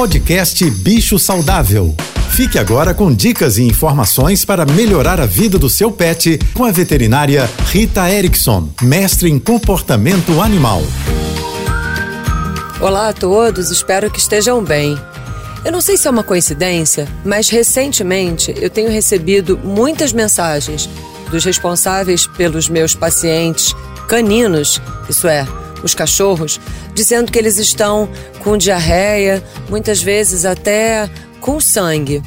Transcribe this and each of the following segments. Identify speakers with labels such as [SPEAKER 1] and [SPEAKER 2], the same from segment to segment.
[SPEAKER 1] Podcast Bicho Saudável. Fique agora com dicas e informações para melhorar a vida do seu pet com a veterinária Rita Erickson, mestre em comportamento animal.
[SPEAKER 2] Olá a todos, espero que estejam bem. Eu não sei se é uma coincidência, mas recentemente eu tenho recebido muitas mensagens dos responsáveis pelos meus pacientes caninos, isso é, os cachorros, dizendo que eles estão com diarreia, muitas vezes até com sangue.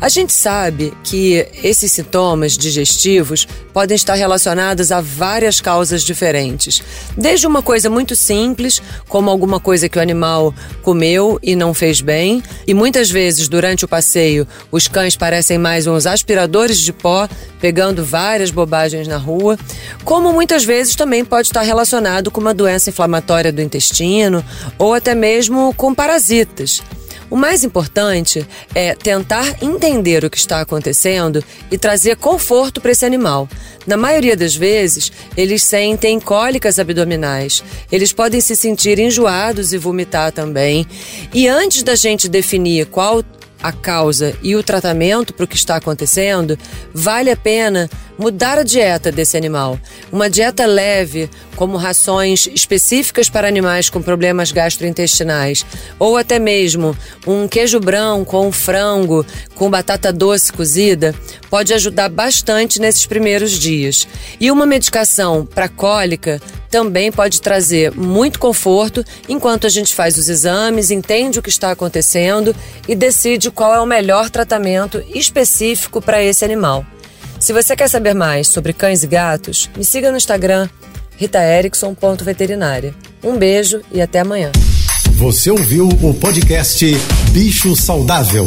[SPEAKER 2] A gente sabe que esses sintomas digestivos podem estar relacionados a várias causas diferentes. Desde uma coisa muito simples, como alguma coisa que o animal comeu e não fez bem, e muitas vezes durante o passeio os cães parecem mais uns aspiradores de pó, pegando várias bobagens na rua, como muitas vezes também pode estar relacionado com uma doença inflamatória do intestino ou até mesmo com parasitas. O mais importante é tentar entender o que está acontecendo e trazer conforto para esse animal. Na maioria das vezes, eles sentem cólicas abdominais. Eles podem se sentir enjoados e vomitar também. E antes da gente definir qual a causa e o tratamento para o que está acontecendo, vale a pena mudar a dieta desse animal. Uma dieta leve, como rações específicas para animais com problemas gastrointestinais, ou até mesmo um queijo branco com frango com batata doce cozida, pode ajudar bastante nesses primeiros dias. E uma medicação para cólica também pode trazer muito conforto enquanto a gente faz os exames, entende o que está acontecendo e decide qual é o melhor tratamento específico para esse animal. Se você quer saber mais sobre cães e gatos, me siga no Instagram ritaerickson.veterinária. Um beijo e até amanhã.
[SPEAKER 1] Você ouviu o podcast Bicho Saudável.